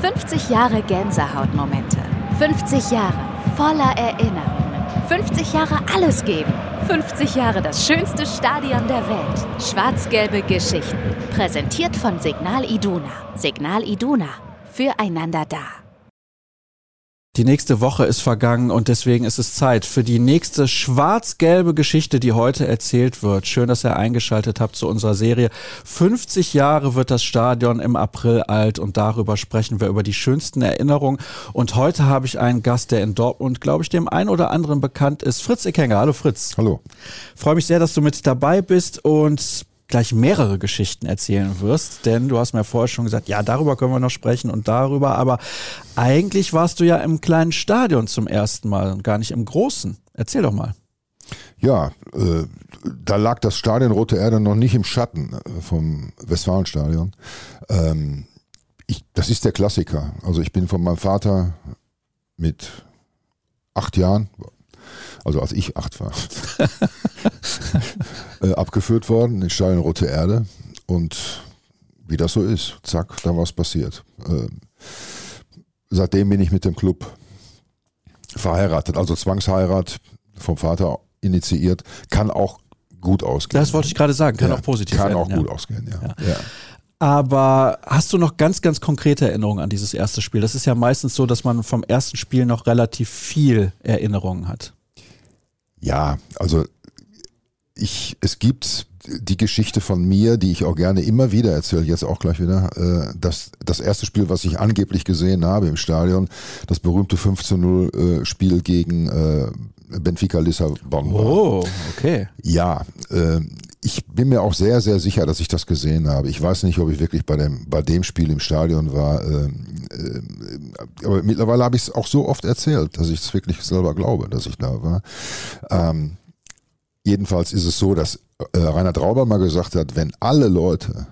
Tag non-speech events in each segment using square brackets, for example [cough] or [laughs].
50 Jahre Gänsehautmomente. 50 Jahre voller Erinnerungen. 50 Jahre alles geben. 50 Jahre das schönste Stadion der Welt. Schwarz-gelbe Geschichten. Präsentiert von Signal Iduna. Signal Iduna. Füreinander da. Die nächste Woche ist vergangen und deswegen ist es Zeit für die nächste schwarz-gelbe Geschichte, die heute erzählt wird. Schön, dass ihr eingeschaltet habt zu unserer Serie. 50 Jahre wird das Stadion im April alt und darüber sprechen wir über die schönsten Erinnerungen. Und heute habe ich einen Gast, der in Dortmund, glaube ich, dem einen oder anderen bekannt ist. Fritz Eckenger. Hallo Fritz. Hallo. Freue mich sehr, dass du mit dabei bist und gleich mehrere Geschichten erzählen wirst, denn du hast mir vorher schon gesagt, ja, darüber können wir noch sprechen und darüber, aber eigentlich warst du ja im kleinen Stadion zum ersten Mal und gar nicht im großen. Erzähl doch mal. Ja, äh, da lag das Stadion Rote Erde noch nicht im Schatten äh, vom Westfalenstadion. Ähm, ich, das ist der Klassiker. Also ich bin von meinem Vater mit acht Jahren, also als ich acht war, [laughs] [laughs] äh, abgeführt worden in Stadion Rote Erde. Und wie das so ist, zack, da war es passiert. Äh, seitdem bin ich mit dem Club verheiratet, also Zwangsheirat vom Vater initiiert, kann auch gut ausgehen. Das wollte ich gerade sagen, kann Ja, auch positiv Kann enden, auch ja. gut ausgehen. Ja. ja. Aber hast du noch ganz, ganz konkrete Erinnerungen an dieses erste Spiel? Das ist ja meistens so, dass man vom ersten Spiel noch relativ viel Erinnerungen hat. Ja, also ich, es gibt die Geschichte von mir, die ich auch gerne immer wieder erzähle, jetzt auch gleich wieder, äh, das, das erste Spiel, was ich angeblich gesehen habe im Stadion, das berühmte 5 zu 0 äh, Spiel gegen äh, Benfica Lissabon. Oh, okay. Ja, äh, ich bin mir auch sehr, sehr sicher, dass ich das gesehen habe. Ich weiß nicht, ob ich wirklich bei dem, bei dem Spiel im Stadion war. Äh, äh, aber mittlerweile habe ich es auch so oft erzählt, dass ich es wirklich selber glaube, dass ich da war. Ähm, jedenfalls ist es so, dass äh, Reinhard Rauber mal gesagt hat, wenn alle Leute,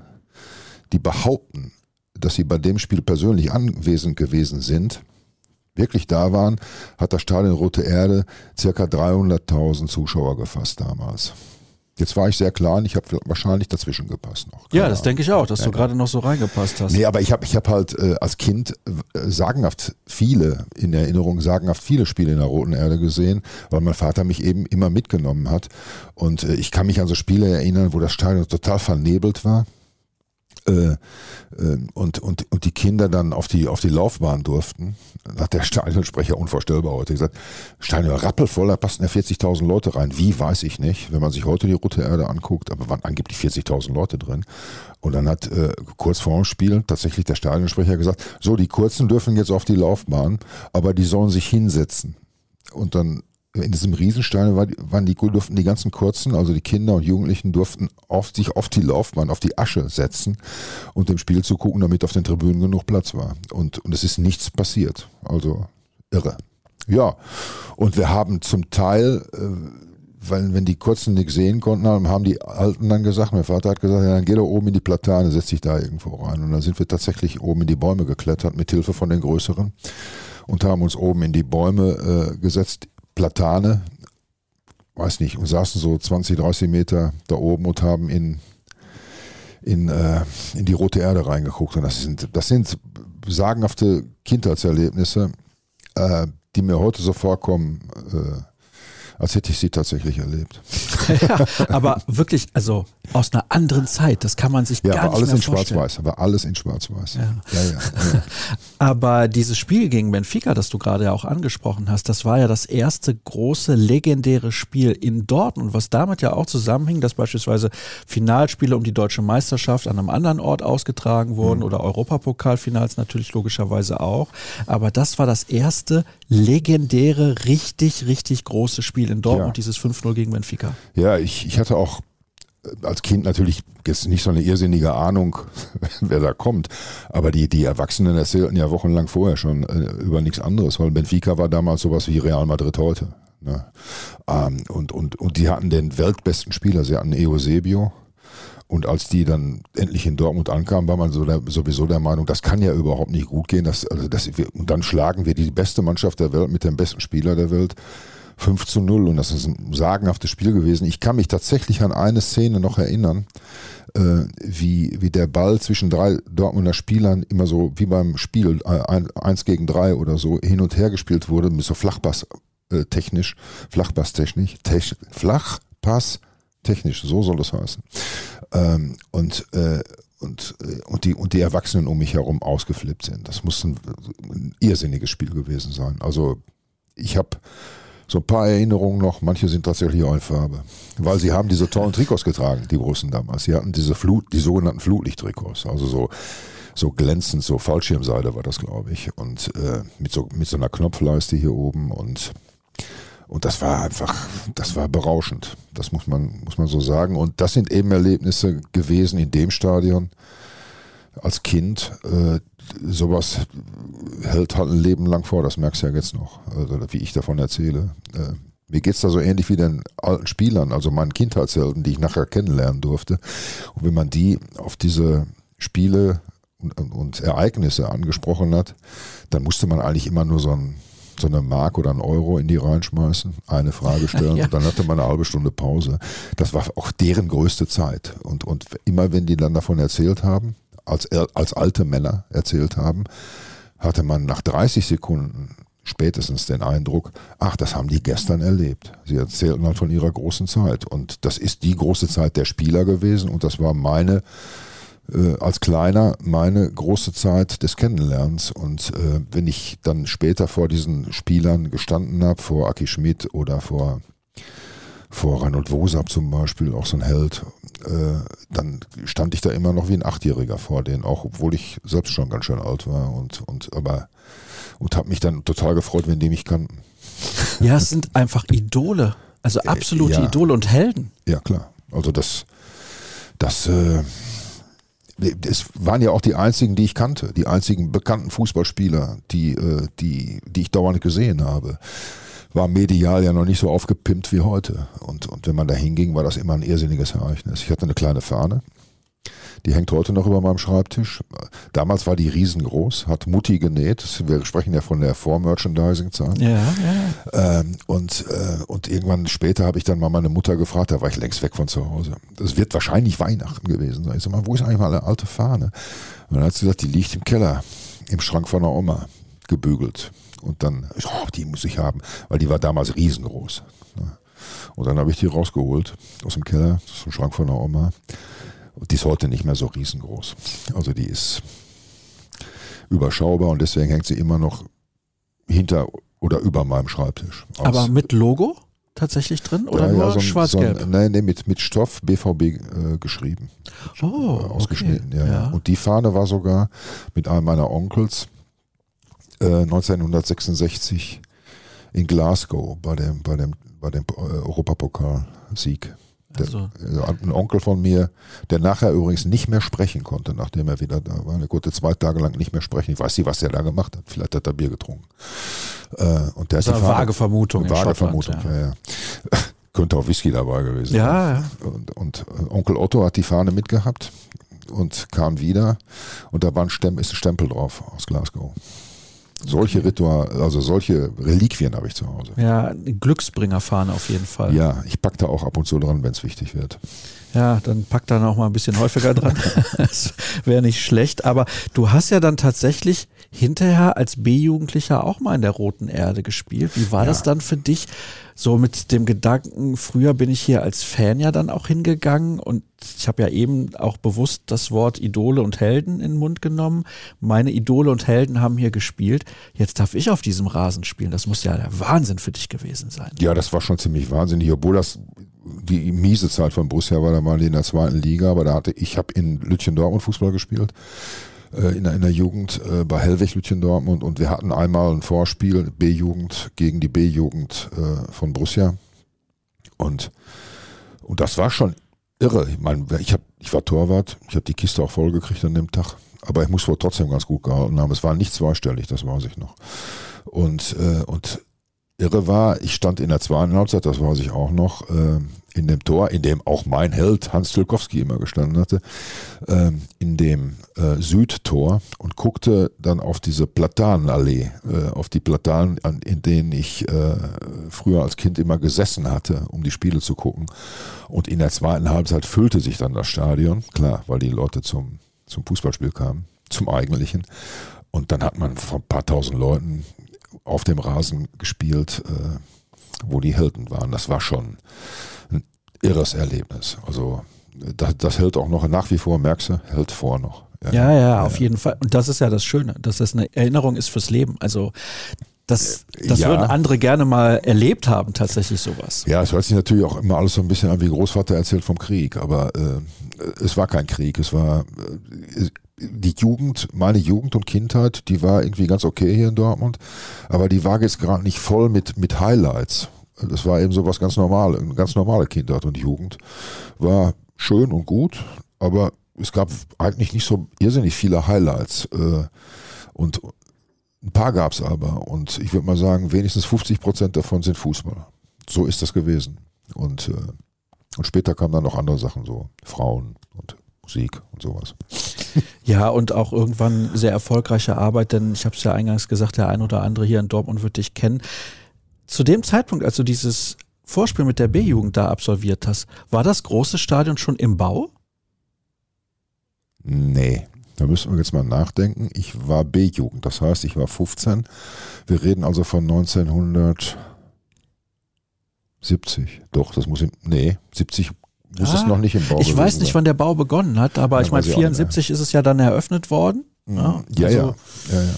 die behaupten, dass sie bei dem Spiel persönlich anwesend gewesen sind, wirklich da waren, hat das Stadion Rote Erde circa 300.000 Zuschauer gefasst damals. Jetzt war ich sehr klein, ich habe wahrscheinlich dazwischen gepasst noch. Ja, Keine das Ahnung. denke ich auch, dass Ja, du ja. gerade noch so reingepasst hast. Nee, aber ich habe ich hab halt äh, als Kind äh, sagenhaft viele, in Erinnerung sagenhaft viele Spiele in der Roten Erde gesehen, weil mein Vater mich eben immer mitgenommen hat. Und äh, ich kann mich an so Spiele erinnern, wo das Stadion total vernebelt war. Äh, äh, und, und, und die Kinder dann auf die, auf die Laufbahn durften, hat der Stadionsprecher unvorstellbar heute gesagt, Stadion rappelvoll, da passen ja 40.000 Leute rein. Wie, weiß ich nicht, wenn man sich heute die Rote Erde anguckt, aber waren angeblich 40.000 Leute drin. Und dann hat äh, kurz vor dem Spiel tatsächlich der Stadionsprecher gesagt, so, die Kurzen dürfen jetzt auf die Laufbahn, aber die sollen sich hinsetzen. Und dann in diesem Riesenstein war, waren die, durften die ganzen Kurzen, also die Kinder und Jugendlichen durften auf sich auf die Laufbahn, auf die Asche setzen und dem Spiel zu gucken, damit auf den Tribünen genug Platz war. Und, und es ist nichts passiert. Also irre. Ja, und wir haben zum Teil, äh, weil wenn die Kurzen nichts sehen konnten, haben die Alten dann gesagt, mein Vater hat gesagt, ja, dann geh doch oben in die Platane, setz dich da irgendwo rein. Und dann sind wir tatsächlich oben in die Bäume geklettert mit Hilfe von den Größeren und haben uns oben in die Bäume äh, gesetzt, Platane, weiß nicht, und saßen so 20, 30 Meter da oben und haben in, in, äh, in die rote Erde reingeguckt. Und das sind, das sind sagenhafte Kindheitserlebnisse, äh, die mir heute so vorkommen, äh, als hätte ich sie tatsächlich erlebt. [laughs] ja, aber wirklich, also aus einer anderen Zeit, das kann man sich Ja, gar nicht alles mehr in vorstellen. Schwarz-Weiß, aber alles in Schwarz-Weiß. Ja. Ja, ja, ja. [laughs] Aber dieses Spiel gegen Benfica, das du gerade ja auch angesprochen hast, das war ja das erste große legendäre Spiel in Dortmund, was damit ja auch zusammenhing, dass beispielsweise Finalspiele um die deutsche Meisterschaft an einem anderen Ort ausgetragen wurden oder Europapokalfinals natürlich logischerweise auch. Aber das war das erste legendäre, richtig, richtig große Spiel in Dortmund, Ja. dieses 5-0 gegen Benfica. Ja, ich, ich hatte auch äh, als Kind natürlich jetzt nicht so eine irrsinnige Ahnung, [laughs] wer da kommt. Aber die, die Erwachsenen erzählten ja wochenlang vorher schon äh, über nichts anderes, weil Benfica war damals sowas wie Real Madrid heute. Ne? Ähm, und, und, und die hatten den weltbesten Spieler, sie hatten Eusebio. Und als die dann endlich in Dortmund ankamen, war man so der, sowieso der Meinung, das kann ja überhaupt nicht gut gehen. Das, also das, wir, und dann schlagen wir die beste Mannschaft der Welt mit dem besten Spieler der Welt. 5 zu 0 und das ist ein sagenhaftes Spiel gewesen. Ich kann mich tatsächlich an eine Szene noch erinnern, äh, wie, wie der Ball zwischen drei Dortmunder Spielern immer so wie beim Spiel äh, ein, eins gegen drei oder so hin und her gespielt wurde, mit so Flachpass äh, technisch, Flachpass technisch, tech, Flachpass technisch, so soll das heißen. Ähm, und äh, und, äh, und, die, und die Erwachsenen um mich herum ausgeflippt sind. Das muss ein, ein irrsinniges Spiel gewesen sein. Also ich habe so ein paar Erinnerungen noch, manche sind tatsächlich auch in Farbe. Weil sie haben diese tollen Trikots getragen, die Russen damals. Sie hatten diese Flut, die sogenannten Flutlichttrikots, also so, so glänzend, so Fallschirmseide war das, glaube ich. Und äh, mit, so, mit so einer Knopfleiste hier oben und und das war einfach, das war berauschend. Das muss man, muss man so sagen. Und das sind eben Erlebnisse gewesen in dem Stadion als Kind. Sowas hält halt ein Leben lang vor, das merkst du ja jetzt noch, also, wie ich davon erzähle. Äh, mir geht es da so ähnlich wie den alten Spielern, also meinen Kindheitshelden, die ich nachher kennenlernen durfte. Und wenn man die auf diese Spiele und, und Ereignisse angesprochen hat, dann musste man eigentlich immer nur so ein so eine Mark oder einen Euro in die reinschmeißen, eine Frage stellen [laughs] ja. und dann hatte man eine halbe Stunde Pause. Das war auch deren größte Zeit. Und, und immer wenn die dann davon erzählt haben, als, als alte Männer erzählt haben, hatte man nach 30 Sekunden spätestens den Eindruck, ach, das haben die gestern erlebt. Sie erzählten halt von ihrer großen Zeit. Und das ist die große Zeit der Spieler gewesen und das war meine äh, als Kleiner meine große Zeit des Kennenlernens. Und äh, wenn ich dann später vor diesen Spielern gestanden habe, vor Aki Schmidt oder vor, vor Reinhold Wosab zum Beispiel, auch so ein Held, äh, dann stand ich da immer noch wie ein Achtjähriger vor denen, auch obwohl ich selbst schon ganz schön alt war und, und aber und habe mich dann total gefreut, wenn die mich kannten. Ja, es sind einfach Idole, also äh, absolute ja, Idole und Helden. Ja, klar. Also das, das, äh, es waren ja auch die einzigen, die ich kannte, die einzigen bekannten Fußballspieler, die, äh, die, die ich dauernd gesehen habe. War medial ja noch nicht so aufgepimpt wie heute. Und, und wenn man da hinging, war das immer ein irrsinniges Ereignis. Ich hatte eine kleine Fahne, die hängt heute noch über meinem Schreibtisch. Damals war die riesengroß, hat Mutti genäht. Wir sprechen ja von der Vor-Merchandising-Zeit. Ja, ja. Ähm, und, äh, und irgendwann später habe ich dann mal meine Mutter gefragt, da war ich längst weg von zu Hause. Das wird wahrscheinlich Weihnachten gewesen sein. Ich sag mal, wo ist eigentlich mal eine alte Fahne? Und dann hat sie gesagt, die liegt im Keller, im Schrank von der Oma, gebügelt. Und dann, oh, die muss ich haben, weil die war damals riesengroß. Und dann habe ich die rausgeholt aus dem Keller, aus dem Schrank von der Oma. Und die ist heute nicht mehr so riesengroß. Also die ist überschaubar und deswegen hängt sie immer noch hinter oder über meinem Schreibtisch. Aus. Aber mit Logo tatsächlich drin oder ja, nur ja, so schwarz-gelb? So nee, nee, mit, mit Stoff BVB äh, geschrieben. Oh, äh, ausgeschnitten, okay. ja, ja. Und die Fahne war sogar mit einem meiner Onkels äh, 1966 in Glasgow bei dem, bei dem, bei dem äh, Europapokalsieg. Also. Ein Onkel von mir, der nachher übrigens nicht mehr sprechen konnte, nachdem er wieder da war. Er konnte zwei Tage lang nicht mehr sprechen. Ich weiß nicht, was der da gemacht hat. Vielleicht hat er Bier getrunken. Äh, und der das hat die vage Vermutung. Vage Vermutung, ja. ja, ja. [laughs] Könnte auch Whisky dabei gewesen sein. Ja, ja. Und, und äh, Onkel Otto hat die Fahne mitgehabt und kam wieder und da war ein Stempel, ist ein Stempel drauf aus Glasgow. Solche Ritual, also solche Reliquien habe ich zu Hause. Ja, Glücksbringerfahne auf jeden Fall. Ja, ich packe da auch ab und zu dran, wenn es wichtig wird. Ja, dann pack da noch mal ein bisschen häufiger dran. [laughs] das wäre nicht schlecht. Aber du hast ja dann tatsächlich hinterher als B-Jugendlicher auch mal in der Roten Erde gespielt. Wie war ja. das dann für dich? So mit dem Gedanken, früher bin ich hier als Fan ja dann auch hingegangen und ich habe ja eben auch bewusst das Wort Idole und Helden in den Mund genommen. Meine Idole und Helden haben hier gespielt. Jetzt darf ich auf diesem Rasen spielen. Das muss ja der Wahnsinn für dich gewesen sein. Ja, das war schon ziemlich wahnsinnig, obwohl das die miese Zeit von Borussia war, da die in der zweiten Liga, aber da hatte ich habe in Lütchen Dortmund Fußball gespielt äh, in, der, in der Jugend äh, bei Hellwig Lütchen Dortmund und wir hatten einmal ein Vorspiel B-Jugend gegen die B-Jugend äh, von Borussia und und das war schon irre. Ich meine, ich habe ich war Torwart, ich habe die Kiste auch voll gekriegt an dem Tag, aber ich muss wohl trotzdem ganz gut gehalten haben. Es war nicht zweistellig, das weiß ich noch. Und äh, und irre war, ich stand in der zweiten Halbzeit, das weiß ich auch noch, äh, in dem Tor, in dem auch mein Held Hans Tilkowski immer gestanden hatte, äh, in dem äh, Südtor und guckte dann auf diese Platanenallee, äh, auf die Platanen, an, in denen ich äh, früher als Kind immer gesessen hatte, um die Spiele zu gucken. Und in der zweiten Halbzeit füllte sich dann das Stadion, klar, weil die Leute zum, zum Fußballspiel kamen, zum eigentlichen. Und dann hat man von ein paar tausend Leuten auf dem Rasen gespielt, äh, wo die Helden waren. Das war schon ein irres Erlebnis. Also das, das hält auch noch nach wie vor, merkst du, hält vor noch. Ja, ja, ja, auf jeden Fall. Und das ist ja das Schöne, dass das eine Erinnerung ist fürs Leben. Also das, das ja. würden andere gerne mal erlebt haben, tatsächlich sowas. Ja, es hört sich natürlich auch immer alles so ein bisschen an, wie Großvater erzählt vom Krieg, aber äh, es war kein Krieg, es war äh, die Jugend, meine Jugend und Kindheit, die war irgendwie ganz okay hier in Dortmund, aber die war jetzt gerade nicht voll mit, mit Highlights. Das war eben so was ganz normal, eine ganz normale Kindheit und Jugend. War schön und gut, aber es gab eigentlich nicht so irrsinnig viele Highlights. Äh, und ein paar gab es aber. Und ich würde mal sagen, wenigstens 50 Prozent davon sind Fußball. So ist das gewesen. Und, äh, und später kamen dann noch andere Sachen, so Frauen und Musik und sowas. [laughs] Ja, und auch irgendwann sehr erfolgreiche Arbeit, denn ich habe es ja eingangs gesagt, der ein oder andere hier in Dortmund wird dich kennen. Zu dem Zeitpunkt, als du dieses Vorspiel mit der B-Jugend da absolviert hast, war das große Stadion schon im Bau? Nee, da müssen wir jetzt mal nachdenken. Ich war B-Jugend, das heißt, ich war 15. Wir reden also von 1970. Doch, das muss ich, nee, 70 muss ah, es noch nicht im Bau Ich weiß nicht, sein. wann der Bau begonnen hat, aber ja, ich meine, 74 ist es ja dann eröffnet worden. Mhm. Ja, ja, also, ja, ja,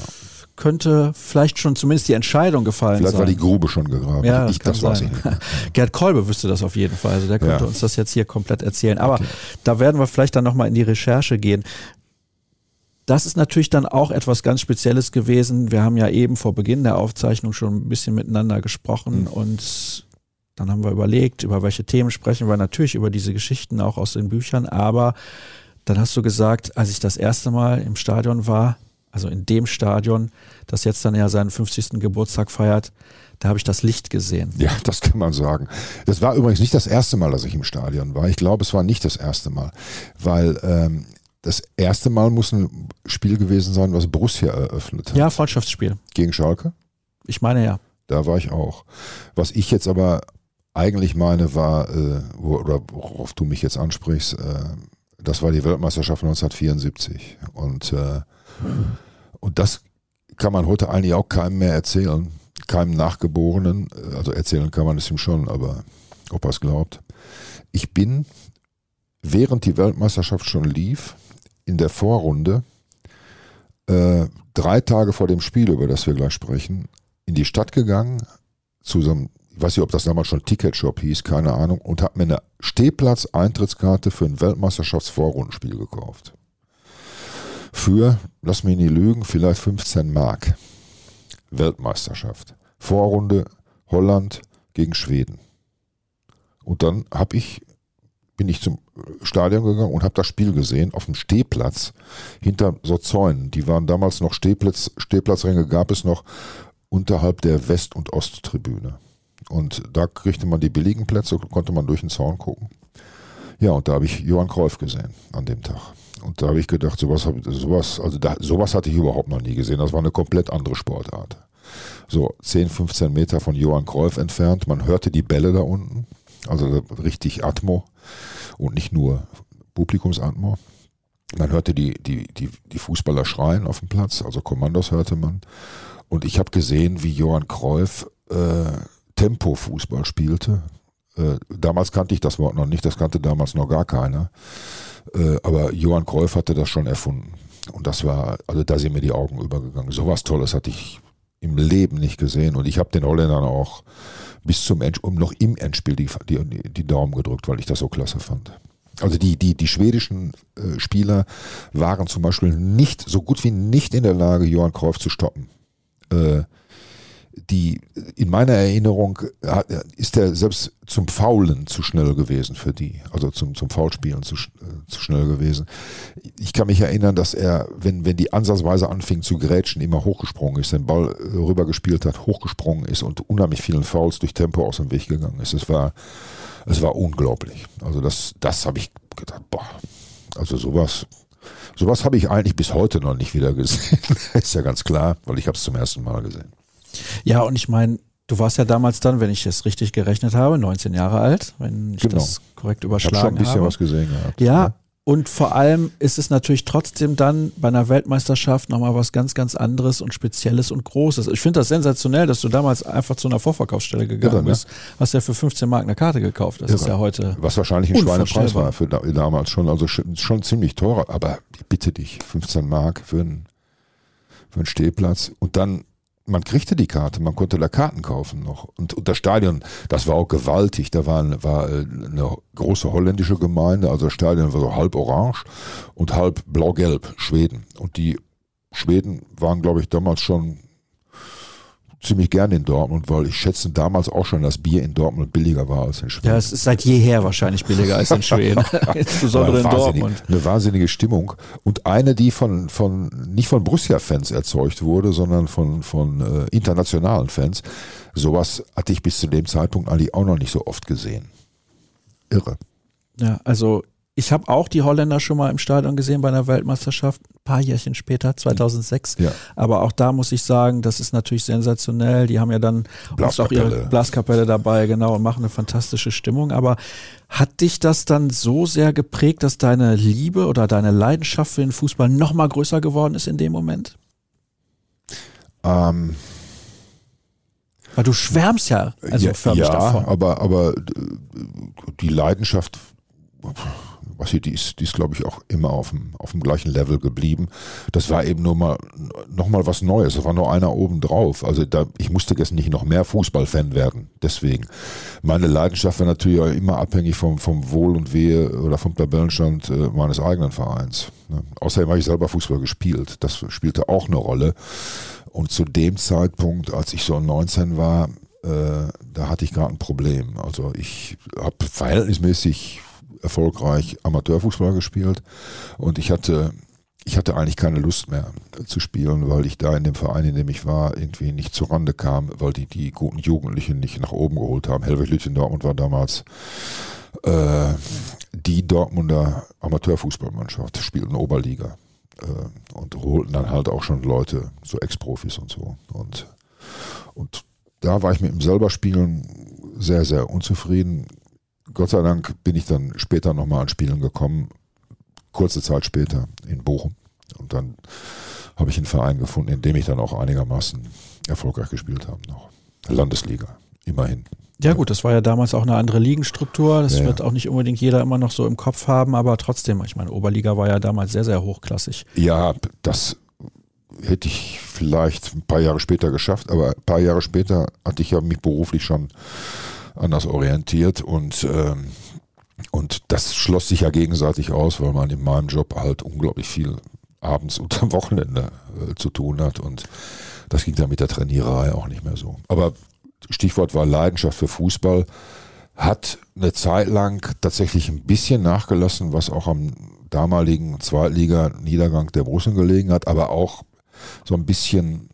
Könnte vielleicht schon zumindest die Entscheidung gefallen vielleicht sein. Vielleicht war die Grube schon gegraben. Ja, ich, das, das weiß ich nicht. [laughs] Gerd Kolbe wüsste das auf jeden Fall. Also der könnte uns das jetzt hier komplett erzählen. Aber okay. da werden wir vielleicht dann nochmal in die Recherche gehen. Das ist natürlich dann auch etwas ganz Spezielles gewesen. Wir haben ja eben vor Beginn der Aufzeichnung schon ein bisschen miteinander gesprochen mhm. und dann haben wir überlegt, über welche Themen sprechen wir. Natürlich über diese Geschichten auch aus den Büchern, aber dann hast du gesagt, als ich das erste Mal im Stadion war, also in dem Stadion, das jetzt dann ja seinen 50. Geburtstag feiert, da habe ich das Licht gesehen. Ja, [laughs] das kann man sagen. Das war übrigens nicht das erste Mal, dass ich im Stadion war. Ich glaube, es war nicht das erste Mal, weil ähm, das erste Mal muss ein Spiel gewesen sein, was Borussia eröffnet hat. Ja, Freundschaftsspiel. Gegen Schalke? Ich meine ja. Da war ich auch. Was ich jetzt aber eigentlich meine war, äh, oder worauf du mich jetzt ansprichst, äh, das war die Weltmeisterschaft 1974. Und, äh, und das kann man heute eigentlich auch keinem mehr erzählen, keinem Nachgeborenen. Also erzählen kann man es ihm schon, aber ob er es glaubt. Ich bin, während die Weltmeisterschaft schon lief, in der Vorrunde, äh, drei Tage vor dem Spiel, über das wir gleich sprechen, in die Stadt gegangen, zu so einem ich weiß nicht, ob das damals schon Ticketshop hieß, keine Ahnung, und habe mir eine Stehplatz-Eintrittskarte für ein Weltmeisterschaftsvorrundenspiel gekauft. Für, lass mich nicht lügen, vielleicht 15 Mark. Weltmeisterschaft. Vorrunde Holland gegen Schweden. Und dann habe ich bin ich zum Stadion gegangen und habe das Spiel gesehen auf dem Stehplatz hinter so Zäunen. Die waren damals noch Stehplatz, Stehplatzränge gab es noch unterhalb der West- und Osttribüne. Und da kriegte man die billigen Plätze, konnte man durch den Zaun gucken. Ja, und da habe ich Johann Kreuf gesehen an dem Tag. Und da habe ich gedacht, sowas, sowas, also da, sowas hatte ich überhaupt noch nie gesehen. Das war eine komplett andere Sportart. So 10, 15 Meter von Johann Kreuf entfernt. Man hörte die Bälle da unten. Also richtig Atmo und nicht nur Publikumsatmo. Man hörte die, die, die, die Fußballer schreien auf dem Platz, also Kommandos hörte man. Und ich habe gesehen, wie Johann Kreuf äh, Tempo-Fußball spielte. Äh, damals kannte ich das Wort noch nicht, das kannte damals noch gar keiner. Äh, aber Johann Kreuf hatte das schon erfunden. Und das war, also da sind mir die Augen übergegangen. So was Tolles hatte ich im Leben nicht gesehen. Und ich habe den Holländern auch bis zum End, um noch im Endspiel die, die, die Daumen gedrückt, weil ich das so klasse fand. Also die, die, die schwedischen äh, Spieler waren zum Beispiel nicht, so gut wie nicht in der Lage, Johann Kreuf zu stoppen. Äh, die in meiner Erinnerung ist er selbst zum Faulen zu schnell gewesen für die, also zum, zum Foulspielen zu, äh, zu schnell gewesen. Ich kann mich erinnern, dass er, wenn, wenn die ansatzweise anfing zu grätschen, immer hochgesprungen ist, den Ball äh, rübergespielt hat, hochgesprungen ist und unheimlich vielen Fouls durch Tempo aus dem Weg gegangen ist. Es war, es war unglaublich. Also das, das habe ich gedacht, boah, also sowas, sowas habe ich eigentlich bis heute noch nicht wieder gesehen. [laughs] ist ja ganz klar, weil ich habe es zum ersten Mal gesehen. Ja, und ich meine, du warst ja damals dann, wenn ich es richtig gerechnet habe, 19 Jahre alt, wenn ich genau. das korrekt überschlagen habe. Ich habe schon ein bisschen habe. was gesehen gehabt. Ja, ja, und vor allem ist es natürlich trotzdem dann bei einer Weltmeisterschaft nochmal was ganz, ganz anderes und Spezielles und Großes. Ich finde das sensationell, dass du damals einfach zu einer Vorverkaufsstelle gegangen Irre, ne? bist. Hast ja für 15 Mark eine Karte gekauft. Das Irre. ist ja heute. Was wahrscheinlich ein Schweinepreis war für damals schon. Also schon ziemlich teurer. Aber ich bitte dich, 15 Mark für einen, für einen Stehplatz. Und dann man kriegte die Karte, man konnte da Karten kaufen noch. Und, und das Stadion, das war auch gewaltig. Da war, war äh, eine große holländische Gemeinde, also das Stadion war so halb orange und halb blau-gelb, Schweden. Und die Schweden waren, glaube ich, damals schon ziemlich gerne in Dortmund, weil ich schätze damals auch schon, dass Bier in Dortmund billiger war als in Schweden. Ja, es ist seit jeher wahrscheinlich billiger als in Schweden. [laughs] [laughs] Insbesondere in Dortmund. Eine wahnsinnige Stimmung. Und eine, die von, von nicht von Borussia-Fans erzeugt wurde, sondern von, von äh, internationalen Fans. Sowas hatte ich bis zu dem Zeitpunkt eigentlich auch noch nicht so oft gesehen. Irre. Ja, also ich habe auch die Holländer schon mal im Stadion gesehen bei einer Weltmeisterschaft, ein paar Jährchen später, 2006. Ja. Aber auch da muss ich sagen, das ist natürlich sensationell. Die haben ja dann auch ihre Blaskapelle dabei, genau, und machen eine fantastische Stimmung. Aber hat dich das dann so sehr geprägt, dass deine Liebe oder deine Leidenschaft für den Fußball noch mal größer geworden ist in dem Moment? Ähm. Weil du schwärmst ja, also ja, förmlich ja, davon. Aber, aber die Leidenschaft was hier, die ist, die ist glaube ich, auch immer auf dem, auf dem gleichen Level geblieben. Das war eben nur mal, noch mal was Neues. Da war nur einer oben drauf. Also da, ich musste jetzt nicht noch mehr Fußballfan werden. Deswegen. Meine Leidenschaft war natürlich auch immer abhängig vom, vom Wohl und Wehe oder vom Tabellenstand äh, meines eigenen Vereins. Ne? Außerdem habe ich selber Fußball gespielt. Das spielte auch eine Rolle. Und zu dem Zeitpunkt, als ich so 19 war, äh, da hatte ich gerade ein Problem. Also ich habe verhältnismäßig erfolgreich Amateurfußball gespielt und ich hatte ich hatte eigentlich keine Lust mehr zu spielen, weil ich da in dem Verein, in dem ich war, irgendwie nicht zur Rande kam, weil die die guten Jugendlichen nicht nach oben geholt haben. Helwig Lütchen Dortmund war damals äh, die Dortmunder Amateurfußballmannschaft, spielten Oberliga äh, und holten dann halt auch schon Leute, so Ex-Profis und so. Und, und da war ich mit dem selber Spielen sehr, sehr unzufrieden. Gott sei Dank bin ich dann später nochmal an Spielen gekommen, kurze Zeit später in Bochum. Und dann habe ich einen Verein gefunden, in dem ich dann auch einigermaßen erfolgreich gespielt habe noch. Landesliga, immerhin. Ja gut, das war ja damals auch eine andere Ligenstruktur. Das ja, wird auch nicht unbedingt jeder immer noch so im Kopf haben, aber trotzdem, ich meine, Oberliga war ja damals sehr, sehr hochklassig. Ja, das hätte ich vielleicht ein paar Jahre später geschafft, aber ein paar Jahre später hatte ich ja mich beruflich schon anders orientiert und ähm, und das schloss sich ja gegenseitig aus, weil man in meinem Job halt unglaublich viel abends und am Wochenende äh, zu tun hat und das ging dann mit der Trainierei auch nicht mehr so. Aber Stichwort war Leidenschaft für Fußball hat eine Zeit lang tatsächlich ein bisschen nachgelassen, was auch am damaligen Zweitliga-Niedergang der Borussen gelegen hat, aber auch so ein bisschen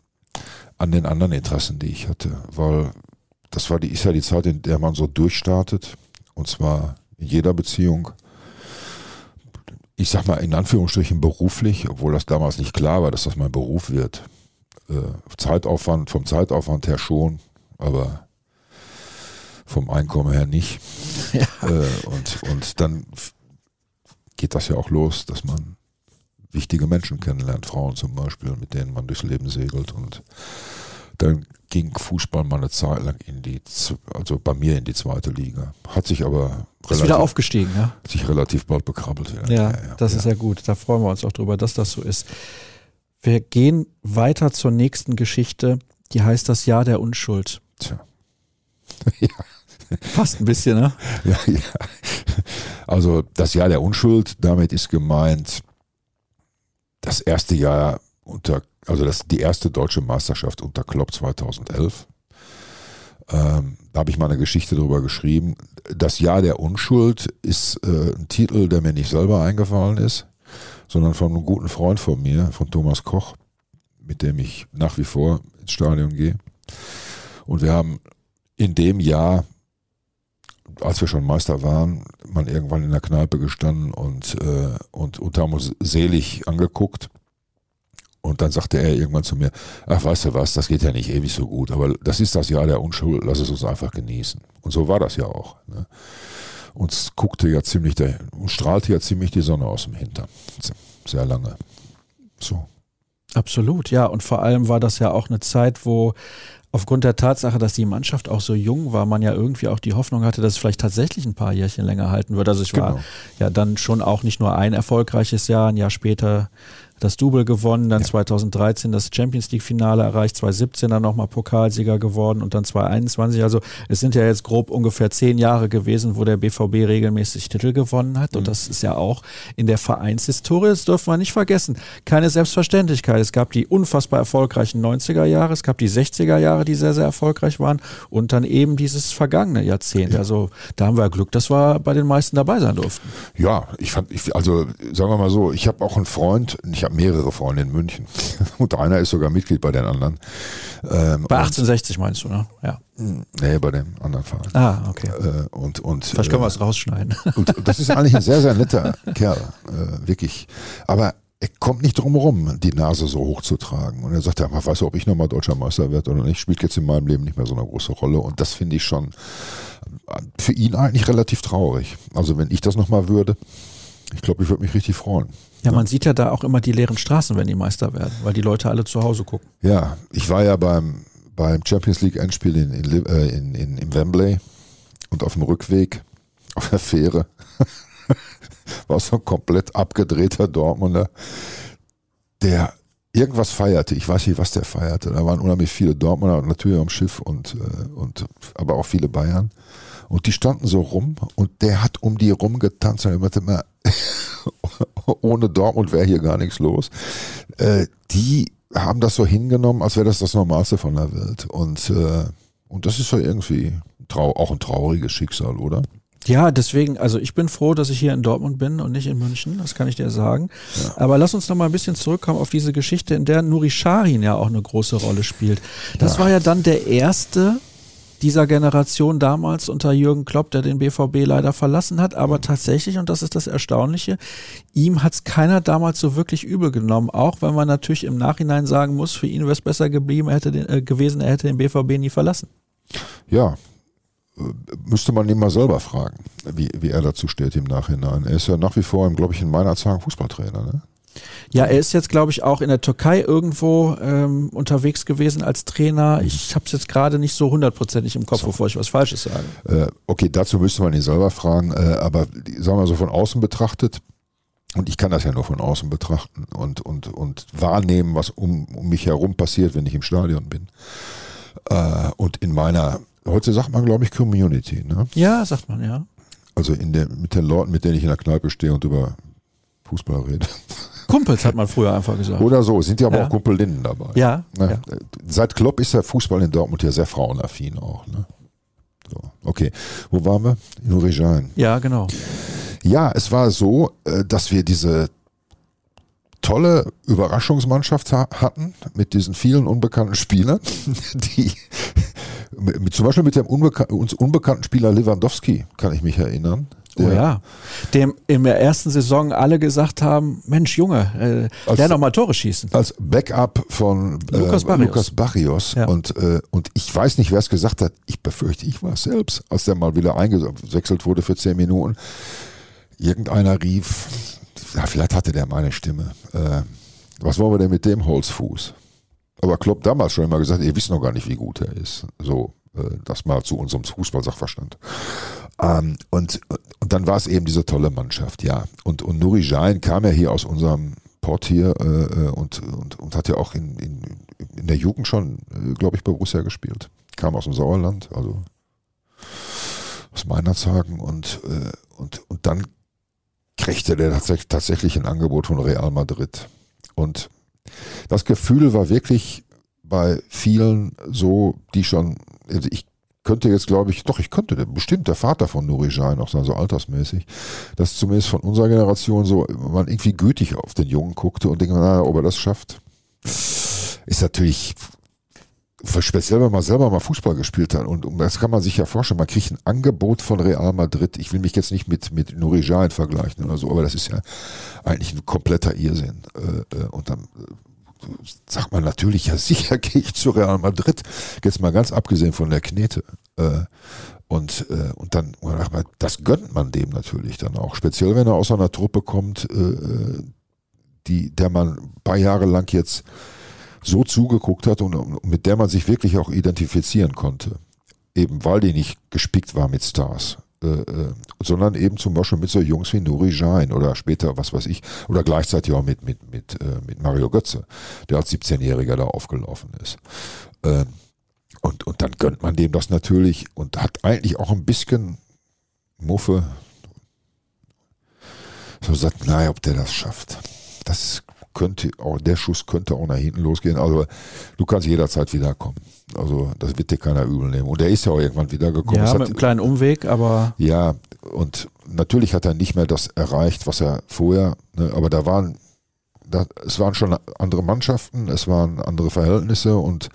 an den anderen Interessen, die ich hatte, weil das war die, ist ja die Zeit, in der man so durchstartet. Und zwar in jeder Beziehung. Ich sag mal in Anführungsstrichen beruflich, obwohl das damals nicht klar war, dass das mein Beruf wird. Äh, Zeitaufwand, vom Zeitaufwand her schon, aber vom Einkommen her nicht. [laughs] Ja. Äh, und, und dann geht das ja auch los, dass man wichtige Menschen kennenlernt, Frauen zum Beispiel, mit denen man durchs Leben segelt und dann ging Fußball mal eine Zeit lang in die, also bei mir in die zweite Liga. Hat sich aber ist wieder aufgestiegen, ja? Hat sich relativ bald bekrabbelt. Ja, ja, ja das ja. ist ja gut. Da freuen wir uns auch drüber, dass das so ist. Wir gehen weiter zur nächsten Geschichte. Die heißt das Jahr der Unschuld. Tja. [laughs] ja. Fast ein bisschen, ne? Ja, ja. Also das Jahr der Unschuld, damit ist gemeint das erste Jahr unter also das die erste deutsche Meisterschaft unter Klopp 2011. Ähm, da habe ich mal eine Geschichte drüber geschrieben. Das Jahr der Unschuld ist äh, ein Titel, der mir nicht selber eingefallen ist, sondern von einem guten Freund von mir, von Thomas Koch, mit dem ich nach wie vor ins Stadion gehe. Und wir haben in dem Jahr, als wir schon Meister waren, mal irgendwann in der Kneipe gestanden und, äh, und, und haben uns selig angeguckt. Und dann sagte er irgendwann zu mir, ach weißt du was, das geht ja nicht ewig so gut, aber das ist das Jahr der Unschuld, lass es uns einfach genießen. Und so war das ja auch. Ne? Uns guckte ja ziemlich, der, strahlte ja ziemlich die Sonne aus dem Hintern. Sehr lange. So. Absolut, ja. Und vor allem war das ja auch eine Zeit, wo aufgrund der Tatsache, dass die Mannschaft auch so jung war, man ja irgendwie auch die Hoffnung hatte, dass es vielleicht tatsächlich ein paar Jährchen länger halten würde. Also ich war genau. ja dann schon auch nicht nur ein erfolgreiches Jahr, ein Jahr später das Double gewonnen, dann ja. 2013 das Champions League Finale erreicht, 2017 dann nochmal Pokalsieger geworden und dann 2021. Also es sind ja jetzt grob ungefähr zehn Jahre gewesen, wo der BVB regelmäßig Titel gewonnen hat. Mhm. Und das ist ja auch in der Vereinshistorie, das dürfen wir nicht vergessen, keine Selbstverständlichkeit. Es gab die unfassbar erfolgreichen 90er Jahre, es gab die 60er Jahre, die sehr, sehr erfolgreich waren und dann eben dieses vergangene Jahrzehnt. Ja. Also da haben wir Glück, dass wir bei den meisten dabei sein durften. Ja, ich fand, ich, also sagen wir mal so, ich habe auch einen Freund, ich habe mehrere Freunde in München. [laughs] Und einer ist sogar Mitglied bei den anderen. Ähm, bei 1860 meinst du, ne? Ja. Nee, bei dem anderen Verein. Ah, okay. Äh, und, und, Vielleicht können wir es rausschneiden. [laughs] Und das ist eigentlich ein sehr, sehr netter Kerl, äh, wirklich. Aber er kommt nicht drum herum, die Nase so hoch zu tragen. Und er sagt, ja, weißt du, ob ich nochmal deutscher Meister werde oder nicht, spielt jetzt in meinem Leben nicht mehr so eine große Rolle. Und das finde ich schon für ihn eigentlich relativ traurig. Also wenn ich das nochmal würde, ich glaube, ich würde mich richtig freuen. Ja, man sieht ja da auch immer die leeren Straßen, wenn die Meister werden, weil die Leute alle zu Hause gucken. Ja, ich war ja beim, beim Champions League Endspiel in, in, äh, in, in, in Wembley und auf dem Rückweg [laughs] auf der Fähre [laughs] war so ein komplett abgedrehter Dortmunder, der irgendwas feierte. Ich weiß nicht, was der feierte. Da waren unheimlich viele Dortmunder natürlich am Schiff und, äh, und aber auch viele Bayern. Und die standen so rum und der hat um die rumgetanzt und er meinte immer, [laughs] ohne Dortmund wäre hier gar nichts los. Äh, die haben das so hingenommen, als wäre das das Normalste von der Welt. Und, äh, und das ist so irgendwie auch ein trauriges Schicksal, oder? Ja, deswegen, also ich bin froh, dass ich hier in Dortmund bin und nicht in München, das kann ich dir sagen. Ja. Aber lass uns noch mal ein bisschen zurückkommen auf diese Geschichte, in der Nuri Sahin ja auch eine große Rolle spielt. Das ja. war ja dann der erste dieser Generation damals unter Jürgen Klopp, der den BVB leider verlassen hat. Aber tatsächlich, und das ist das Erstaunliche, ihm hat es keiner damals so wirklich übel genommen. Auch wenn man natürlich im Nachhinein sagen muss, für ihn wäre es besser geblieben, er hätte den, äh, gewesen, er hätte den BVB nie verlassen. Ja, äh, müsste man ihn mal selber fragen, wie, wie er dazu steht im Nachhinein. Er ist ja nach wie vor, glaube ich, in meiner Zahl Fußballtrainer. Ne? Ja, er ist jetzt, glaube ich, auch in der Türkei irgendwo ähm, unterwegs gewesen als Trainer. Mhm. Ich habe es jetzt gerade nicht so hundertprozentig im Kopf, so. bevor ich was Falsches sage. Äh, okay, dazu müsste man ihn selber fragen. Äh, aber sagen wir so von außen betrachtet, und ich kann das ja nur von außen betrachten und, und, und wahrnehmen, was um, um mich herum passiert, wenn ich im Stadion bin. Äh, und in meiner, heute sagt man, glaube ich, Community. Ne? Ja, sagt man, ja. Also in der, mit den Leuten, mit denen ich in der Kneipe stehe und über Fußball rede. Kumpels hat man früher einfach gesagt. Oder so, sind ja aber ja. auch Kumpelinnen dabei. Ja, ne? ja, Seit Klopp ist der Fußball in Dortmund ja sehr frauenaffin auch. Ne? So, okay, wo waren wir? In Urijan. Ja, genau. Ja, es war so, äh, dass wir diese tolle Überraschungsmannschaft hatten mit diesen vielen unbekannten Spielern, [laughs] die zum Beispiel mit dem unbekan uns unbekannten Spieler Lewandowski, kann ich mich erinnern, Oh ja. Dem in der ersten Saison alle gesagt haben: Mensch, Junge, äh, als, der noch mal Tore schießen. Als Backup von äh, Lukas Barrios. Lukas Barrios. Ja. Und, äh, und ich weiß nicht, wer es gesagt hat. Ich befürchte, ich war es selbst, als der mal wieder eingewechselt wurde für zehn Minuten. Irgendeiner rief, ja, vielleicht hatte der meine Stimme. Äh, was wollen wir denn mit dem Holzfuß? Aber Klopp damals schon immer gesagt, ihr wisst noch gar nicht, wie gut er ist. So, äh, das mal zu unserem Fußballsachverstand. Ähm, und, und dann war es eben diese tolle Mannschaft, ja. Und, und Nuri Jain kam ja hier aus unserem Port hier äh, äh, und, und, und hat ja auch in, in, in der Jugend schon, äh, glaube ich, bei Borussia gespielt. Kam aus dem Sauerland, also aus meiner Zagen und, äh, und, und dann kriegte der tatsächlich ein Angebot von Real Madrid. Und das Gefühl war wirklich bei vielen so, die schon, also ich könnte jetzt, glaube ich, doch, ich könnte bestimmt der Vater von Nuri Sahin auch so altersmäßig, dass zumindest von unserer Generation so man irgendwie gütig auf den Jungen guckte und denkt, naja, ob er das schafft, ist natürlich speziell, wenn man selber mal Fußball gespielt hat. Und, das kann man sich ja vorstellen. Man kriegt ein Angebot von Real Madrid. Ich will mich jetzt nicht mit, mit Nuri Sahin vergleichen oder so, aber das ist ja eigentlich ein kompletter Irrsinn. Äh, äh, und dann äh, sagt man natürlich, ja [laughs] sicher gehe ich zu Real Madrid. Jetzt mal ganz abgesehen von der Knete. Und, und dann, das gönnt man dem natürlich dann auch. Speziell, wenn er aus einer Truppe kommt, die, der man ein paar Jahre lang jetzt so zugeguckt hat und mit der man sich wirklich auch identifizieren konnte. Eben weil die nicht gespickt war mit Stars. Äh, äh, sondern eben zum Beispiel mit so Jungs wie Nuri Jain oder später, was weiß ich, oder gleichzeitig auch mit, mit, mit, äh, mit Mario Götze, der als 17-Jähriger da aufgelaufen ist. Ähm, und, und dann gönnt man dem das natürlich und hat eigentlich auch ein bisschen Muffe. So sagt, naja, ob der das schafft. Das könnte auch, der Schuss könnte auch nach hinten losgehen. Also du kannst jederzeit wiederkommen. Also das wird dir keiner übel nehmen. Und er ist ja auch irgendwann wiedergekommen. Ja, mit einem kleinen Umweg, aber. Ja, und natürlich hat er nicht mehr das erreicht, was er vorher, ne, aber da waren, da, es waren schon andere Mannschaften, es waren andere Verhältnisse und,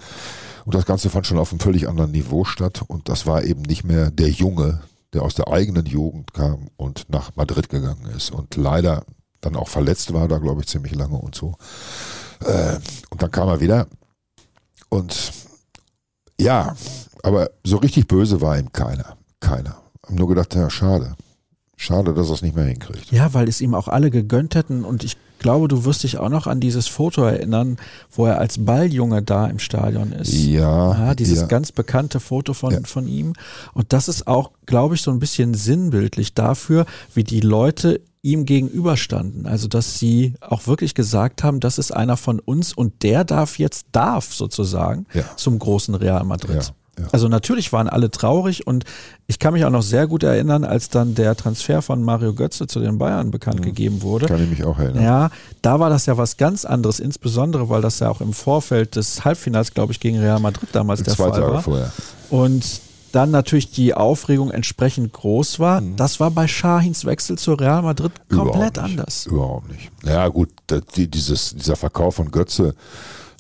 und das Ganze fand schon auf einem völlig anderen Niveau statt. Und das war eben nicht mehr der Junge, der aus der eigenen Jugend kam und nach Madrid gegangen ist. Und leider dann auch verletzt war, da glaube ich ziemlich lange und so. Äh, und dann kam er wieder und ja, aber so richtig böse war ihm keiner. Keiner. Haben nur gedacht, ja, schade. Schade, dass er es nicht mehr hinkriegt. Ja, weil es ihm auch alle gegönnt hätten und ich glaube, du wirst dich auch noch an dieses Foto erinnern, wo er als Balljunge da im Stadion ist. Ja. ja dieses ja. ganz bekannte Foto von, ja. von ihm. Und das ist auch, glaube ich, so ein bisschen sinnbildlich dafür, wie die Leute ihm gegenüberstanden. Also, dass sie auch wirklich gesagt haben, das ist einer von uns und der darf jetzt, darf sozusagen ja. zum großen Real Madrid. Ja, ja. Also natürlich waren alle traurig und ich kann mich auch noch sehr gut erinnern, als dann der Transfer von Mario Götze zu den Bayern bekannt mhm. gegeben wurde. Kann ich mich auch erinnern. Ja, da war das ja was ganz anderes, insbesondere weil das ja auch im Vorfeld des Halbfinals, glaube ich, gegen Real Madrid damals der Fall war. Vorher. Und dann natürlich die Aufregung entsprechend groß war. Mhm. Das war bei Shahins Wechsel zu Real Madrid komplett Überhaupt anders. Überhaupt nicht. Ja gut, die, dieses, dieser Verkauf von Götze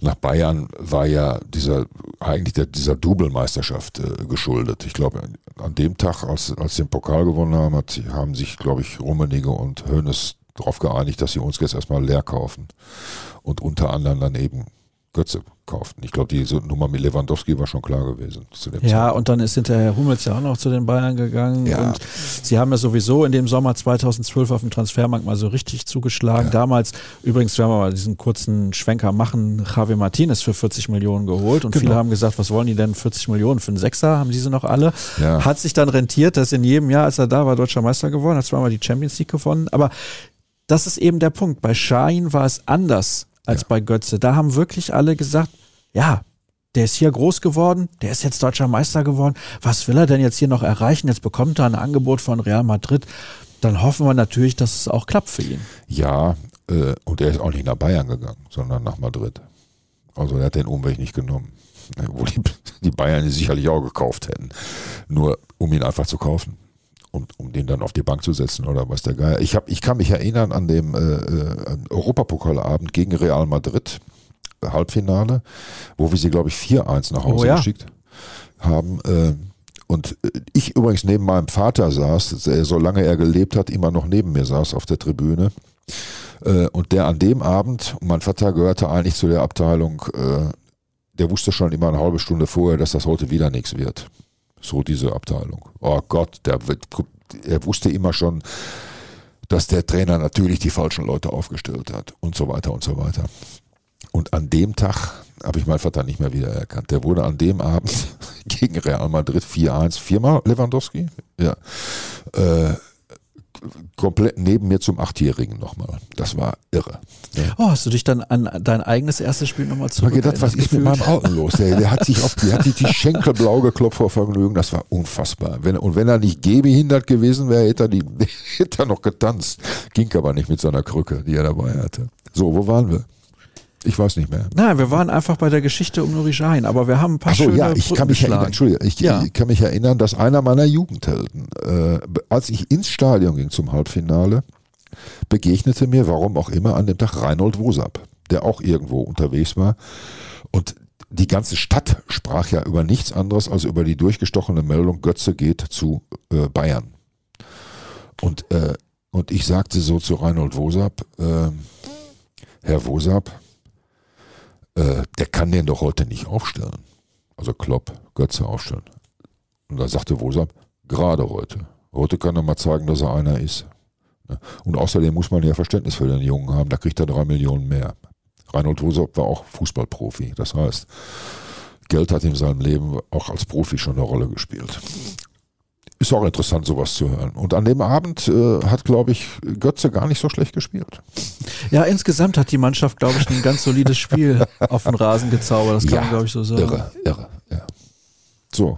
nach Bayern war ja dieser eigentlich der, dieser Double-Meisterschaft äh, geschuldet. Ich glaube, an dem Tag, als, als sie den Pokal gewonnen haben, hat, haben sich, glaube ich, Rummenigge und Hoeneß darauf geeinigt, dass sie uns jetzt erstmal leer kaufen. Und unter anderem dann eben Götze kauften. Ich glaube, die Nummer mit Lewandowski war schon klar gewesen. ja, Zeit. und dann ist hinterher Hummels ja auch noch zu den Bayern gegangen. Ja. Und sie haben ja sowieso in dem Sommer 2012 auf dem Transfermarkt mal so richtig zugeschlagen. Ja. Damals, übrigens, wenn wir mal diesen kurzen Schwenker machen, Javi Martinez für 40 Millionen geholt. Und genau. viele haben gesagt, was wollen die denn 40 Millionen für einen Sechser? Haben diese noch alle? Ja. Hat sich dann rentiert, dass in jedem Jahr, als er da war, deutscher Meister geworden, hat zweimal die Champions League gewonnen. Aber das ist eben der Punkt. Bei Schein war es anders als ja. bei Götze. Da haben wirklich alle gesagt, ja, der ist hier groß geworden, der ist jetzt deutscher Meister geworden. Was will er denn jetzt hier noch erreichen? Jetzt bekommt er ein Angebot von Real Madrid. Dann hoffen wir natürlich, dass es auch klappt für ihn. Ja, äh, und er ist auch nicht nach Bayern gegangen, sondern nach Madrid. Also er hat den Umweg nicht genommen. [laughs] Wo die, die Bayern ihn sicherlich auch gekauft hätten. Nur um ihn einfach zu kaufen um, um den dann auf die Bank zu setzen oder was der Geier. Ich, hab, ich kann mich erinnern an dem äh, äh, Europapokalabend gegen Real Madrid, Halbfinale, wo wir sie, glaube ich, 4-1 nach Hause oh, ja. geschickt haben. Äh, und ich übrigens neben meinem Vater saß, solange er gelebt hat, immer noch neben mir saß auf der Tribüne. Äh, und der an dem Abend, mein Vater gehörte eigentlich zu der Abteilung, äh, der wusste schon immer eine halbe Stunde vorher, dass das heute wieder nichts wird. So diese Abteilung. Oh Gott, der, er wusste immer schon, dass der Trainer natürlich die falschen Leute aufgestellt hat und so weiter und so weiter. Und an dem Tag habe ich meinen Vater nicht mehr wiedererkannt. Der wurde an dem Abend [laughs] gegen Real Madrid 4-1, viermal Lewandowski, ja, äh, komplett neben mir zum Achtjährigen nochmal. Das war irre. Ja. Oh, hast du dich dann an dein eigenes erstes Spiel nochmal zurück? Ich habe gedacht, was ist mit meinem Auto los? Der, der, hat sich auf die, hat sich die Schenkel blau geklopft vor Vergnügen. Das war unfassbar. Wenn, und wenn er nicht gehbehindert gewesen wäre, hätte er, die, [laughs] hätte er noch getanzt. Ging aber nicht mit seiner Krücke, die er dabei hatte. So, wo waren wir? Ich weiß nicht mehr. Nein, wir waren einfach bei der Geschichte um Nuri Sahin, aber wir haben ein paar Ach so, schöne ja, ich kann mich erinnern, Entschuldige, ich, Ja. ich kann mich erinnern, dass einer meiner Jugendhelden, äh, als ich ins Stadion ging zum Halbfinale, begegnete mir, warum auch immer, an dem Tag Reinhold Wosab, der auch irgendwo unterwegs war. Und die ganze Stadt sprach ja über nichts anderes als über die durchgestochene Meldung, Götze geht zu äh, Bayern. Und, äh, und ich sagte so zu Reinhold Wosab, äh, Herr Wosab, äh, der kann den doch heute nicht aufstellen. Also Klopp, Götze aufstellen. Und da sagte Wosab, gerade heute. Heute kann er mal zeigen, dass er einer ist. Ne? Und außerdem muss man ja Verständnis für den Jungen haben, da kriegt er drei Millionen mehr. Reinhold Wosab war auch Fußballprofi. Das heißt, Geld hat in seinem Leben auch als Profi schon eine Rolle gespielt. Ist auch interessant, sowas zu hören. Und an dem Abend äh, hat, glaube ich, Götze gar nicht so schlecht gespielt. Ja, insgesamt hat die Mannschaft, glaube ich, ein ganz solides Spiel [laughs] auf den Rasen gezaubert. Das kann Ja, man, glaube ich, so sagen. Irre, irre, ja. So,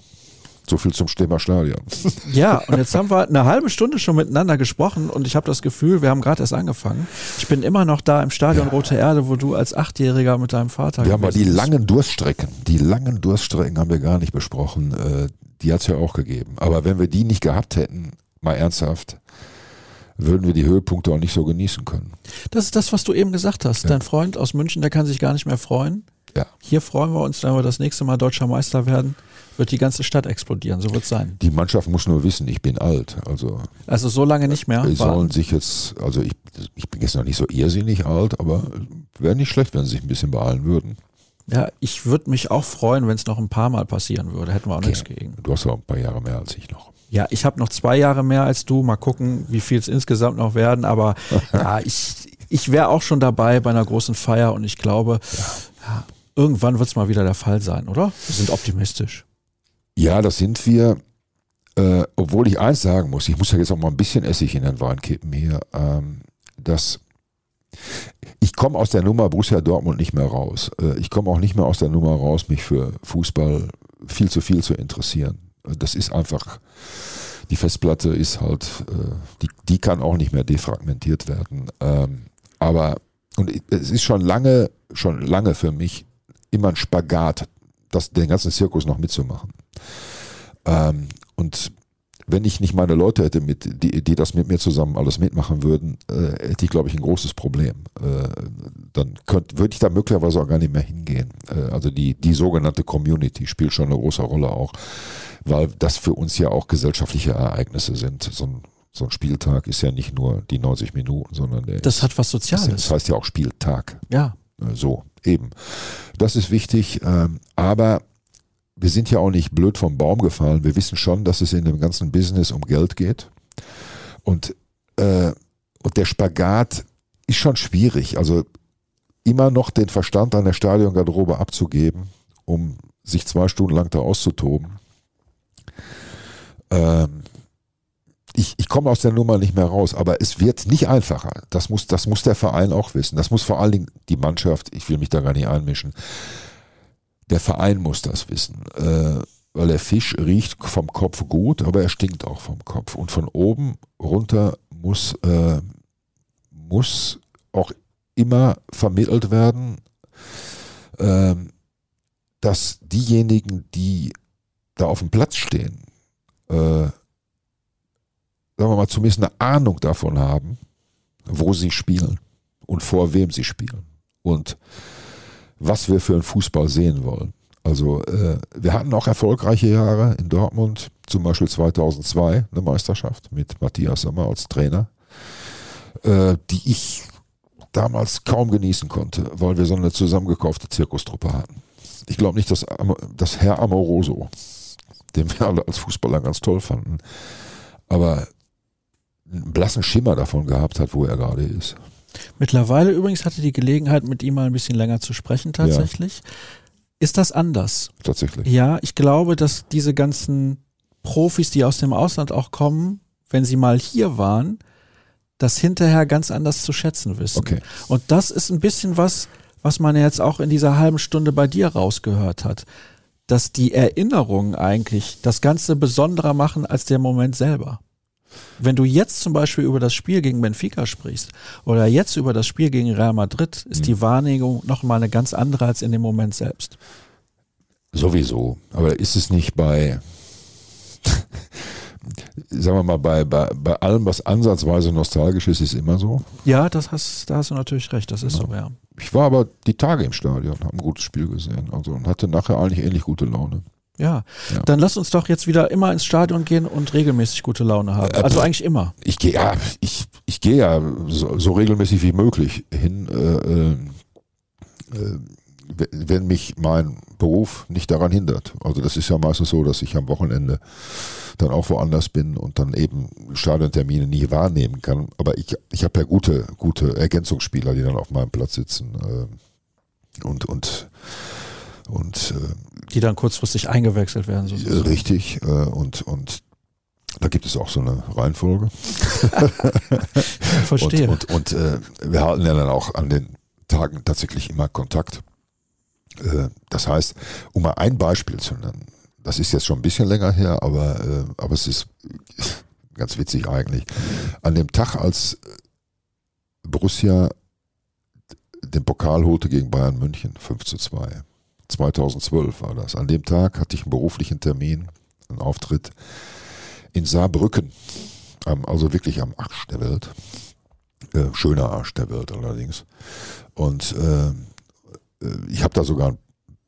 so viel zum Thema Stadion. [laughs] Ja, und jetzt haben wir eine halbe Stunde schon miteinander gesprochen und ich habe das Gefühl, wir haben gerade erst angefangen. Ich bin immer noch da im Stadion Rote Erde, wo du als Achtjähriger mit deinem Vater Wir haben mal die langen Durststrecken, die langen Durststrecken haben wir gar nicht besprochen. Äh, die hat es ja auch gegeben. Aber wenn wir die nicht gehabt hätten, mal ernsthaft, würden wir die Höhepunkte auch nicht so genießen können. Das ist das, was du eben gesagt hast. Ja. Dein Freund aus München, der kann sich gar nicht mehr freuen. Ja. Hier freuen wir uns, wenn wir das nächste Mal deutscher Meister werden, wird die ganze Stadt explodieren. So wird es sein. Die Mannschaft muss nur wissen, ich bin alt. Also Also so lange nicht mehr. die sollen sich jetzt, also ich, ich bin jetzt noch nicht so irrsinnig alt, aber wäre nicht schlecht, wenn sie sich ein bisschen beeilen würden. Ja, ich würde mich auch freuen, wenn es noch ein paar Mal passieren würde. Hätten wir auch nichts gegen. Du hast ja auch ein paar Jahre mehr als ich noch. Ja, ich habe noch zwei Jahre mehr als du. Mal gucken, wie viel es insgesamt noch werden. Aber [laughs] ja, ich, ich wäre auch schon dabei bei einer großen Feier und ich glaube, ja, irgendwann wird es mal wieder der Fall sein, oder? Wir sind optimistisch. Ja, das sind wir. Äh, obwohl ich eins sagen muss, ich muss ja jetzt auch mal ein bisschen Essig in den Wein kippen hier. Ähm, dass ich komme aus der Nummer Borussia Dortmund nicht mehr raus. Äh, ich komme auch nicht mehr aus der Nummer raus, mich für Fußball viel zu viel zu interessieren. Äh, Das ist einfach, die Festplatte ist halt, äh, die, die kann auch nicht mehr defragmentiert werden. Ähm, aber, und es ist schon lange, schon lange für mich immer ein Spagat, das, den ganzen Zirkus noch mitzumachen. Ähm, und wenn ich nicht meine Leute hätte, mit, die, die das mit mir zusammen alles mitmachen würden, äh, hätte ich, glaube ich, ein großes Problem. Äh, dann könnt, würde ich da möglicherweise auch gar nicht mehr hingehen. Äh, also die, die sogenannte Community spielt schon eine große Rolle auch, weil das für uns ja auch gesellschaftliche Ereignisse sind. So ein, so ein Spieltag ist ja nicht nur die 90 Minuten, sondern der Das ist, hat was das Soziales. heißt ja auch Spieltag. Ja. Äh, So, eben. Das ist wichtig, ähm, aber wir sind ja auch nicht blöd vom Baum gefallen. Wir wissen schon, dass es in dem ganzen Business um Geld geht. Und, äh, und der Spagat ist schon schwierig. Also immer noch den Verstand an der Stadiongarderobe abzugeben, um sich zwei Stunden lang da auszutoben. Ähm, ich, ich komme aus der Nummer nicht mehr raus, aber es wird nicht einfacher. Das muss, das muss der Verein auch wissen. Das muss vor allen Dingen die Mannschaft, ich will mich da gar nicht einmischen, der Verein muss das wissen. Äh, weil der Fisch riecht vom Kopf gut, aber er stinkt auch vom Kopf. Und von oben runter muss, äh, muss auch immer vermittelt werden, äh, dass diejenigen, die da auf dem Platz stehen, äh, sagen wir mal, zumindest eine Ahnung davon haben, wo sie spielen und vor wem sie spielen und was wir für einen Fußball sehen wollen. Also äh, wir hatten auch erfolgreiche Jahre in Dortmund, zum Beispiel 2002 eine Meisterschaft mit Matthias Sommer als Trainer, äh, die ich damals kaum genießen konnte, weil wir so eine zusammengekaufte Zirkustruppe hatten. Ich glaube nicht, dass, dass Herr Amoroso, den wir alle als Fußballer ganz toll fanden, aber einen blassen Schimmer davon gehabt hat, wo er gerade ist. Mittlerweile übrigens hatte die Gelegenheit, mit ihm mal ein bisschen länger zu sprechen tatsächlich. Ist das anders? Tatsächlich. Ja, ich glaube, dass diese ganzen Profis, die aus dem Ausland auch kommen, wenn sie mal hier waren, das hinterher ganz anders zu schätzen wissen. Okay. Und das ist ein bisschen was, was man jetzt auch in dieser halben Stunde bei dir rausgehört hat. Dass die Erinnerungen eigentlich das Ganze besonderer machen als der Moment selber. Wenn du jetzt zum Beispiel über das Spiel gegen Benfica sprichst oder jetzt über das Spiel gegen Real Madrid, ist mhm. die Wahrnehmung nochmal eine ganz andere als in dem Moment selbst. Sowieso. Aber ist es nicht bei, [laughs] sagen wir mal, bei, bei, bei allem, was ansatzweise nostalgisch ist, ist immer so? Ja, das hast, da hast du natürlich recht, das ist ja. so, ja. Ich war aber die Tage im Stadion, habe ein gutes Spiel gesehen also, und hatte nachher eigentlich ähnlich gute Laune. Ja. ja. dann lass uns doch jetzt wieder immer ins Stadion gehen und regelmäßig gute Laune haben. Also äh, eigentlich immer. Ich gehe ja, ich, ich gehe ja so, so, regelmäßig wie möglich hin. Äh, äh, wenn mich mein Beruf nicht daran hindert. Also das ist ja meistens so, dass ich am Wochenende dann auch woanders bin und dann eben Stadiontermine nie wahrnehmen kann. Aber ich, ich habe ja gute, gute Ergänzungsspieler, die dann auf meinem Platz sitzen äh, und, und, und äh, die dann kurzfristig eingewechselt werden. Sozusagen. Richtig. Äh, und, und da gibt es auch so eine Reihenfolge. [laughs] Verstehe. Und, und, und äh, wir halten ja dann auch an den Tagen tatsächlich immer Kontakt. Äh, das heißt, um mal ein Beispiel zu nennen, das ist jetzt schon ein bisschen länger her, aber, äh, aber es ist [laughs] ganz witzig eigentlich. An dem Tag, als Borussia den Pokal holte gegen Bayern München, 5 zu 2. 2012 war das. An dem Tag hatte ich einen beruflichen Termin, einen Auftritt in Saarbrücken. Also wirklich am Arsch der Welt. Äh, schöner Arsch der Welt allerdings. Und äh, äh, ich habe da sogar einen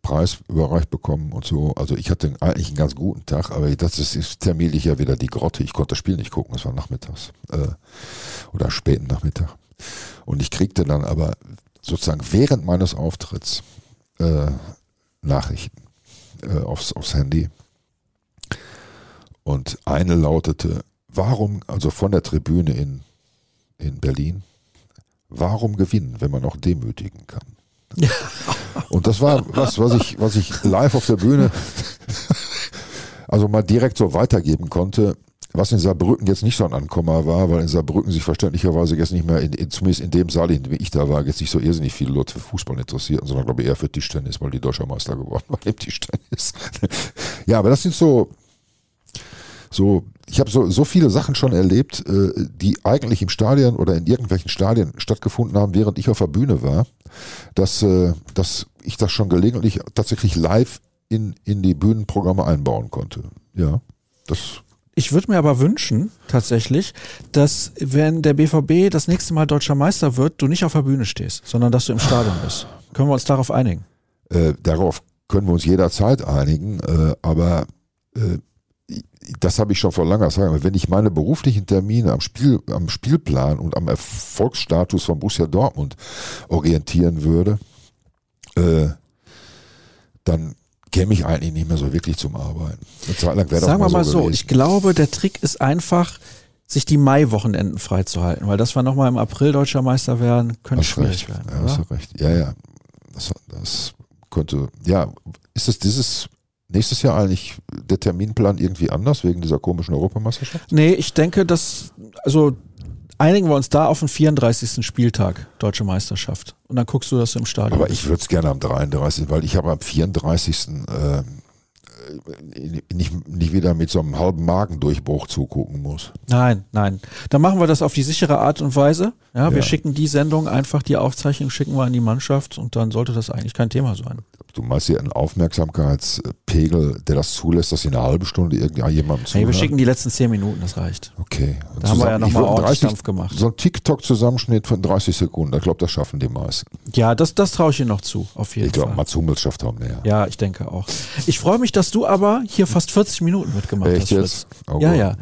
Preis überreicht bekommen und so. Also ich hatte eigentlich einen ganz guten Tag, aber das ist terminlich ja wieder die Grotte. Ich konnte das Spiel nicht gucken, es war nachmittags äh, oder späten Nachmittag. Und ich kriegte dann aber sozusagen während meines Auftritts äh, Nachrichten äh, aufs, aufs Handy. Und eine lautete, warum, also von der Tribüne in, in Berlin, warum gewinnen, wenn man auch demütigen kann? Und das war was, was ich, was ich live auf der Bühne also mal direkt so weitergeben konnte, was in Saarbrücken jetzt nicht so ein Ankommer war, weil in Saarbrücken sich verständlicherweise jetzt nicht mehr, in, in, zumindest in dem Saal, in dem ich da war, jetzt nicht so irrsinnig viele Leute für Fußball interessierten, sondern glaube ich eher für Tischtennis, weil die Deutscher Meister geworden waren im Tischtennis. [laughs] ja, aber das sind so, so, ich habe so, so viele Sachen schon erlebt, äh, die eigentlich im Stadion oder in irgendwelchen Stadien stattgefunden haben, während ich auf der Bühne war, dass, äh, dass ich das schon gelegentlich tatsächlich live in, in die Bühnenprogramme einbauen konnte. Ja, das ich würde mir aber wünschen, tatsächlich, dass wenn der BVB das nächste Mal deutscher Meister wird, du nicht auf der Bühne stehst, sondern dass du im Stadion bist. Können wir uns darauf einigen? Äh, darauf können wir uns jederzeit einigen, äh, aber äh, das habe ich schon vor langer Zeit. Wenn ich meine beruflichen Termine am, Spiel, am Spielplan und am Erfolgsstatus von Borussia Dortmund orientieren würde, äh, dann käme ich eigentlich nicht mehr so wirklich zum Arbeiten. Eine Zeit lang Sagen wir mal so, so ich glaube, der Trick ist einfach, sich die Mai-Wochenenden freizuhalten, weil das wir nochmal im April deutscher Meister werden, könnte schwierig recht. werden. Ja, hast du recht. Ja, ja. Das, das könnte, ja, ist es dieses nächstes Jahr eigentlich der Terminplan irgendwie anders wegen dieser komischen Europameisterschaft? Nee, ich denke, dass, also einigen wir uns da auf den 34. Spieltag Deutsche Meisterschaft. Und dann guckst du das im Stadion. Aber ich würde es gerne am 33., weil ich habe am 34. Äh, nicht, nicht wieder mit so einem halben Magendurchbruch zugucken muss. Nein, nein. Dann machen wir das auf die sichere Art und Weise. Ja, ja. wir schicken die Sendung einfach, die Aufzeichnung schicken wir an die Mannschaft und dann sollte das eigentlich kein Thema sein. Du meinst hier einen Aufmerksamkeitspegel, der das zulässt, dass sie eine halbe Stunde irgendjemandem zuhört? Nee, wir schicken die letzten zehn Minuten, das reicht. Okay. Und da haben wir ja nochmal ordentlich 30, Dampf gemacht. So ein TikTok-Zusammenschnitt von 30 Sekunden, ich glaube, das schaffen die meisten. Ja, das, das traue ich Ihnen noch zu, auf jeden ich glaub, Fall. Ich glaube, Mats Hummels schafft auch mehr. Ja, ich denke auch. Ich freue mich, dass du aber hier fast 40 Minuten mitgemacht Echt hast. jetzt? Oh ja, ja.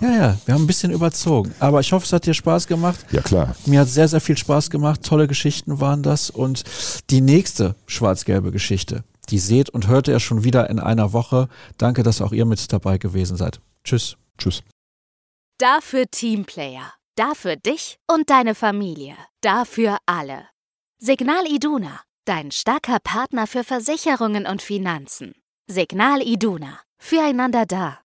Ja, ja, wir haben ein bisschen überzogen. Aber ich hoffe, es hat dir Spaß gemacht. Ja, klar. Mir hat sehr, sehr viel Spaß gemacht. Tolle Geschichten waren das. Und die nächste schwarz-gelbe Geschichte, die seht und hört ihr schon wieder in einer Woche. Danke, dass auch ihr mit dabei gewesen seid. Tschüss. Tschüss. Dafür Teamplayer. Dafür dich und deine Familie. Dafür alle. Signal Iduna. Dein starker Partner für Versicherungen und Finanzen. Signal Iduna. Füreinander da.